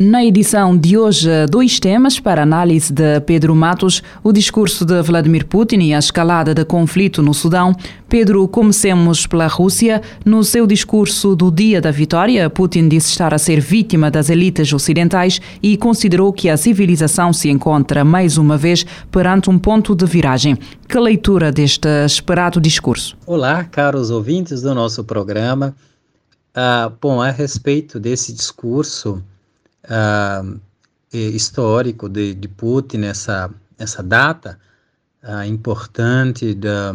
Na edição de hoje, dois temas para análise de Pedro Matos: o discurso de Vladimir Putin e a escalada de conflito no Sudão. Pedro, comecemos pela Rússia. No seu discurso do Dia da Vitória, Putin disse estar a ser vítima das elites ocidentais e considerou que a civilização se encontra mais uma vez perante um ponto de viragem. Que leitura deste esperado discurso? Olá, caros ouvintes do nosso programa. Ah, bom, a respeito desse discurso uh, histórico de, de Putin, essa, essa data uh, importante da,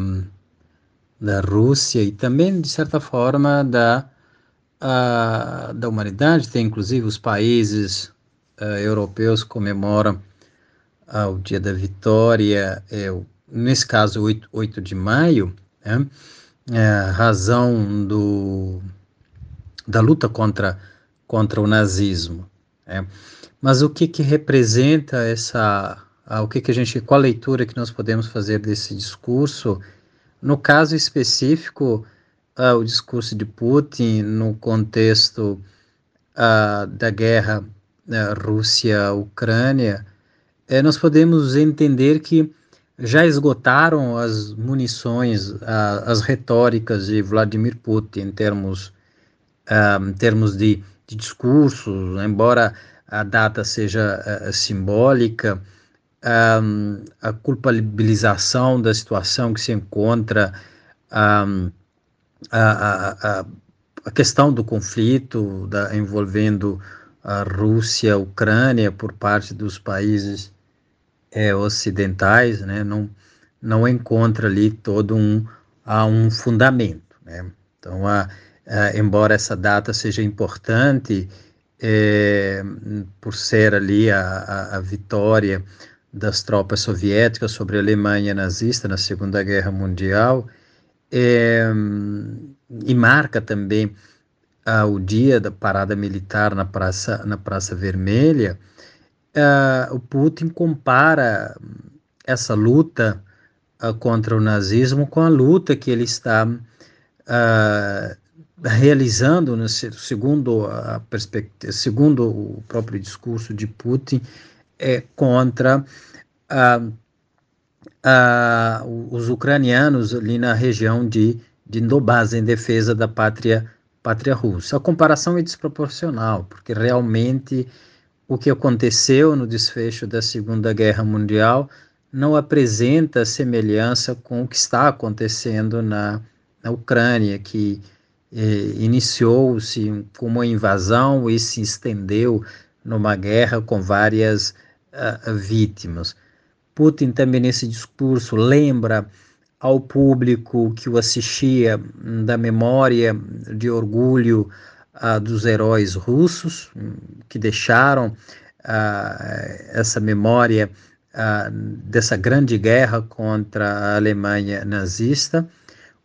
da Rússia e também, de certa forma, da, uh, da humanidade. Tem, inclusive, os países europeus comemoram o Dia da Vitória, é, nesse caso, 8, 8 de maio, né? é, razão do, da luta contra, contra o nazismo. É. Mas o que, que representa essa, o que, que a gente, qual a leitura que nós podemos fazer desse discurso? No caso específico, uh, o discurso de Putin no contexto uh, da guerra uh, Rússia-Ucrânia, eh, nós podemos entender que já esgotaram as munições, as retóricas de Vladimir Putin em termos, em termos de de discursos, embora a data seja uh, simbólica, um, a culpabilização da situação que se encontra, um, a, a, a, questão do conflito da, envolvendo a Rússia, a Ucrânia por parte dos países é, ocidentais, né, não, não encontra ali todo um, um fundamento. Né? Então, a, Uh, embora essa data seja importante é, por ser ali a, a, a, vitória das tropas soviéticas sobre a Alemanha nazista na Segunda Guerra Mundial, é, e marca também uh, o dia da parada militar na Praça, na praça Vermelha, uh, o Putin compara essa luta contra o nazismo com a luta que ele está realizando, né, segundo a segundo o próprio discurso de Putin, é contra os ucranianos ali na região de, de Donbass, em defesa da pátria, pátria russa. A comparação é desproporcional, porque realmente o que aconteceu no desfecho da Segunda Guerra Mundial não apresenta semelhança com o que está acontecendo na, na Ucrânia, que iniciou-se com uma invasão e se estendeu numa guerra com várias uh, vítimas. Putin também nesse discurso lembra ao público que o assistia da memória de orgulho uh, dos heróis russos que deixaram uh, essa memória dessa grande guerra contra a Alemanha nazista,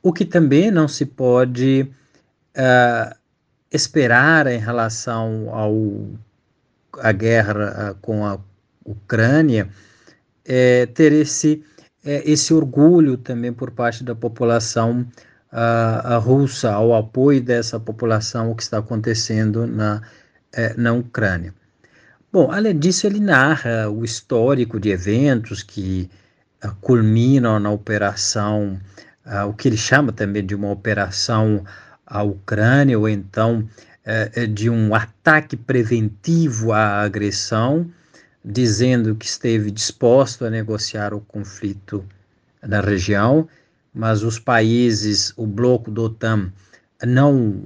o que também não se pode uh, esperar em relação ao a guerra uh, com a Ucrânia é, ter esse é, esse orgulho também por parte da população uh, russa ao apoio dessa população o que está acontecendo na na Ucrânia. Bom, além disso, ele narra o histórico de eventos que culminam na operação, o que ele chama também de uma operação à Ucrânia, ou então é, de um ataque preventivo à agressão, dizendo que esteve disposto a negociar o conflito na região, mas os países, o bloco do OTAN, não,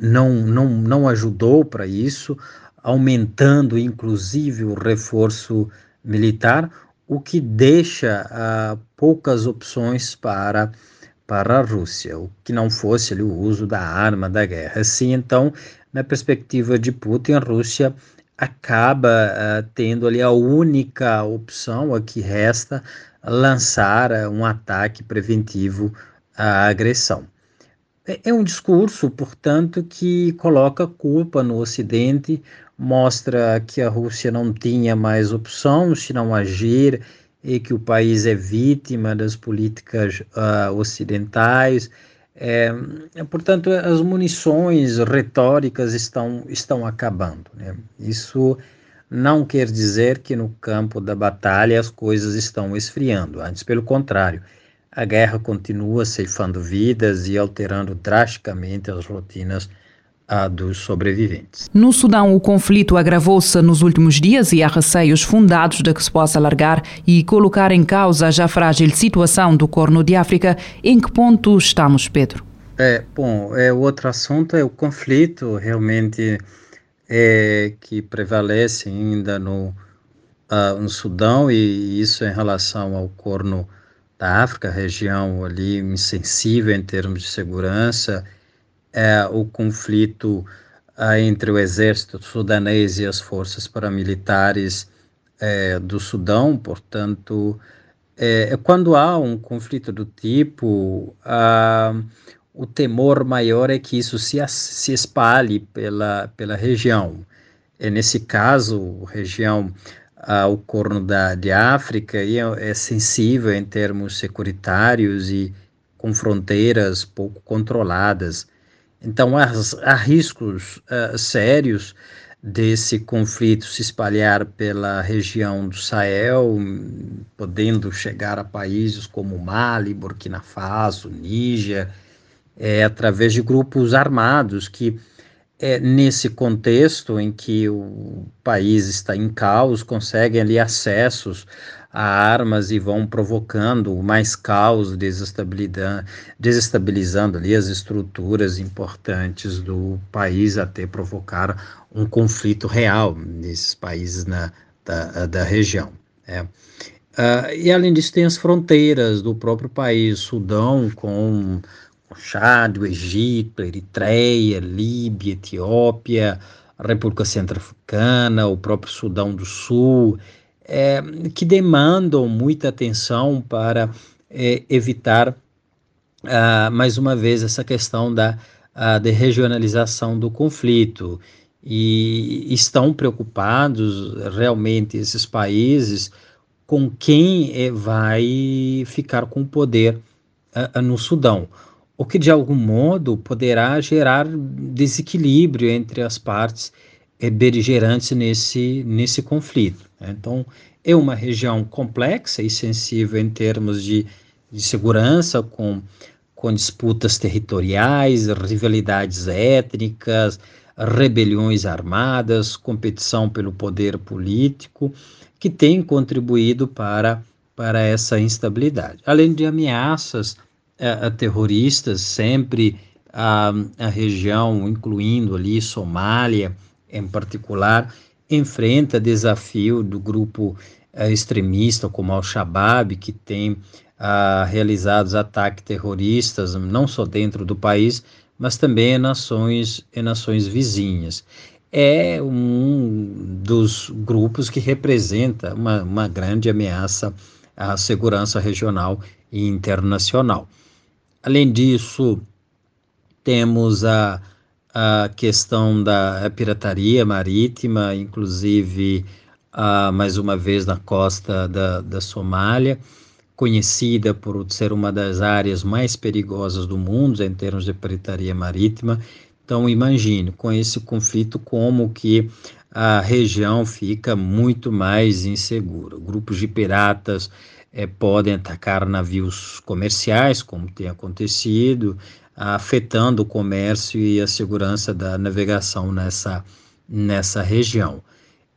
não, não, não ajudou para isso, aumentando inclusive o reforço militar, o que deixa ah, poucas opções para para a Rússia, o que não fosse ali, o uso da arma da guerra. Assim, então, na perspectiva de Putin, a Rússia acaba uh, tendo ali a única opção, a que resta, lançar uh, um ataque preventivo à agressão. É, é um discurso, portanto, que coloca culpa no Ocidente, mostra que a Rússia não tinha mais opção se não agir e que o país é vítima das políticas uh, ocidentais. É, portanto, as munições retóricas estão, estão acabando. Né? Isso não quer dizer que no campo da batalha as coisas estão esfriando, antes pelo contrário. A guerra continua ceifando vidas e alterando drasticamente as rotinas a dos sobreviventes. No Sudão, o conflito agravou-se nos últimos dias e há receios fundados de que se possa alargar e colocar em causa a já frágil situação do Corno de África. Em que ponto estamos, Pedro? É, bom, é, o outro assunto é o conflito realmente é, que prevalece ainda no, uh, no Sudão e isso em relação ao Corno da África, região ali insensível em termos de segurança, é, o conflito é, entre o exército sudanês e as forças paramilitares é, do Sudão, portanto, é, é quando há um conflito do tipo, o temor maior é que isso se, se espalhe pela, pela região. É, nesse caso, região o Corno da, de África é, é sensível em termos securitários e com fronteiras pouco controladas. Então, há, há riscos uh, sérios desse conflito se espalhar pela região do Sahel, podendo chegar a países como Mali, Burkina Faso, Níger, é, através de grupos armados que, é, nesse contexto em que o país está em caos, conseguem ali acessos a armas e vão provocando mais caos, desestabilizando ali as estruturas importantes do país até provocar um conflito real nesses países na, da, da região. É. Uh, e além disso tem as fronteiras do próprio país, Sudão com o Chad, o Egito, Eritreia, Líbia, Etiópia, República Centro-Africana, o próprio Sudão do Sul, é, que demandam muita atenção para é, evitar, ah, mais uma vez, essa questão da ah, de regionalização do conflito. E estão preocupados realmente esses países com quem é, vai ficar com o poder ah, no Sudão o que de algum modo poderá gerar desequilíbrio entre as partes beligerantes nesse, nesse conflito. Né? Então, é uma região complexa e sensível em termos de, de segurança, com, com disputas territoriais, rivalidades étnicas, rebeliões armadas, competição pelo poder político, que tem contribuído para, para essa instabilidade. Além de ameaças uh, terroristas, sempre a, a região, incluindo ali Somália, em particular, enfrenta desafio do grupo uh, extremista como Al-Shabaab, que tem uh, realizado ataques terroristas não só dentro do país, mas também em nações, em nações vizinhas. É um dos grupos que representa uma, uma grande ameaça à segurança regional e internacional. Além disso, temos a, a questão da pirataria marítima, inclusive, a, mais uma vez, na costa da, da Somália, conhecida por ser uma das áreas mais perigosas do mundo em termos de pirataria marítima. Então, imagine, com esse conflito, como que a região fica muito mais insegura. Grupos de piratas é, podem atacar navios comerciais, como tem acontecido, afetando o comércio e a segurança da navegação nessa, nessa região.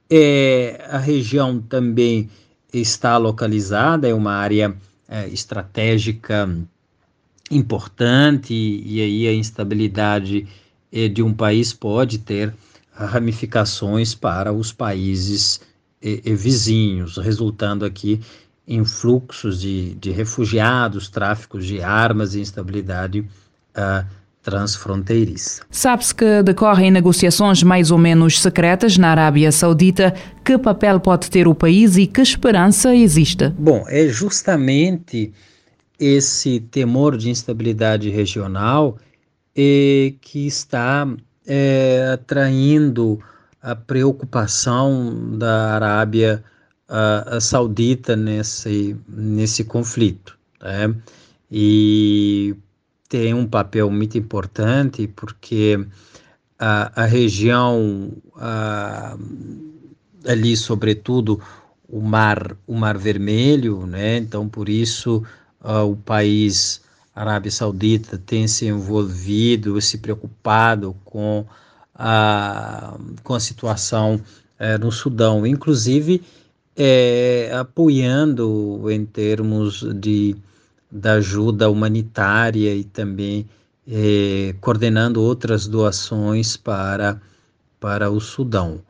É, a região também está localizada, é uma área é, estratégica importante, e, e aí a instabilidade é, de um país pode ter ramificações para os países é, vizinhos, resultando aqui influxos de, de refugiados, tráficos de armas e instabilidade uh, transfronteiriça. Sabe-se que decorrem negociações mais ou menos secretas na Arábia Saudita. Que papel pode ter o país e que esperança existe? Bom, é justamente esse temor de instabilidade regional eh, que está eh, atraindo a preocupação da Arábia a Saudita nesse, nesse conflito. Né? E tem um papel muito importante porque a, a região a, ali, sobretudo o mar, o mar Vermelho, né? Então por isso uh, o país Arábia Saudita tem se envolvido, se preocupado com a, com a situação é, no Sudão, inclusive é, apoiando em termos de da ajuda humanitária e também eh, coordenando outras doações para, para o Sudão.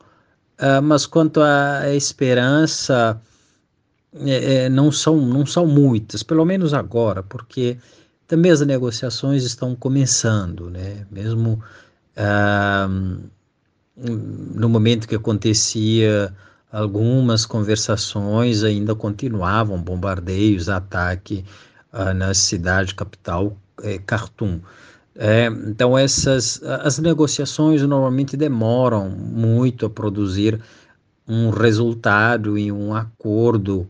Uh, mas quanto à esperança, eh, não, são, não são muitas, pelo menos agora, porque também as negociações estão começando, né? mesmo uh, no momento que acontecia algumas conversações ainda continuavam bombardeios, ataque uh, na cidade capital, é, Khartoum. É, então essas as negociações normalmente demoram muito a produzir um resultado e um acordo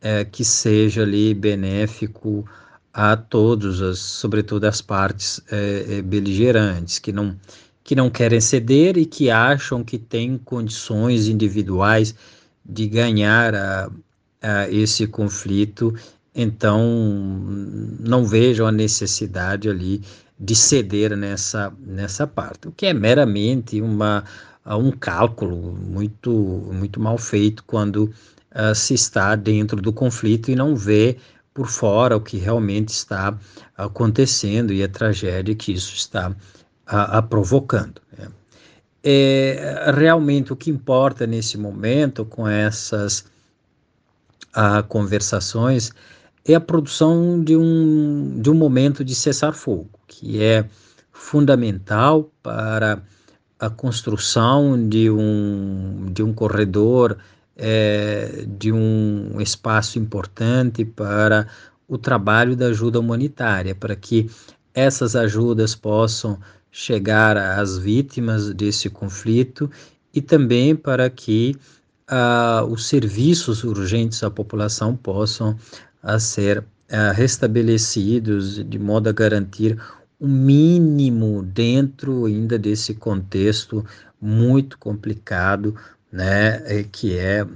é, que seja ali benéfico a todos, as, sobretudo as partes é beligerantes que não que não querem ceder e que acham que têm condições individuais de ganhar a, a esse conflito. Então não vejo a necessidade ali de ceder nessa, nessa parte, o que é meramente uma, um cálculo muito, muito mal feito quando uh, se está dentro do conflito e não vê por fora o que realmente está acontecendo e a tragédia que isso está uh, provocando. Né? É, realmente o que importa nesse momento com essas uh, conversações é a produção de um, de um momento de cessar-fogo, que é fundamental para a construção de um, de um corredor, é, de um espaço importante para o trabalho da ajuda humanitária, para que essas ajudas possam chegar às vítimas desse conflito e também para que uh, os serviços urgentes à população possam a ser uh, restabelecidos de modo a garantir o um mínimo dentro ainda desse contexto muito complicado, né, eh, que é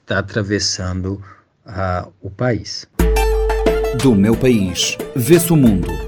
está atravessando uh, o país. Do meu país, vê-se o mundo.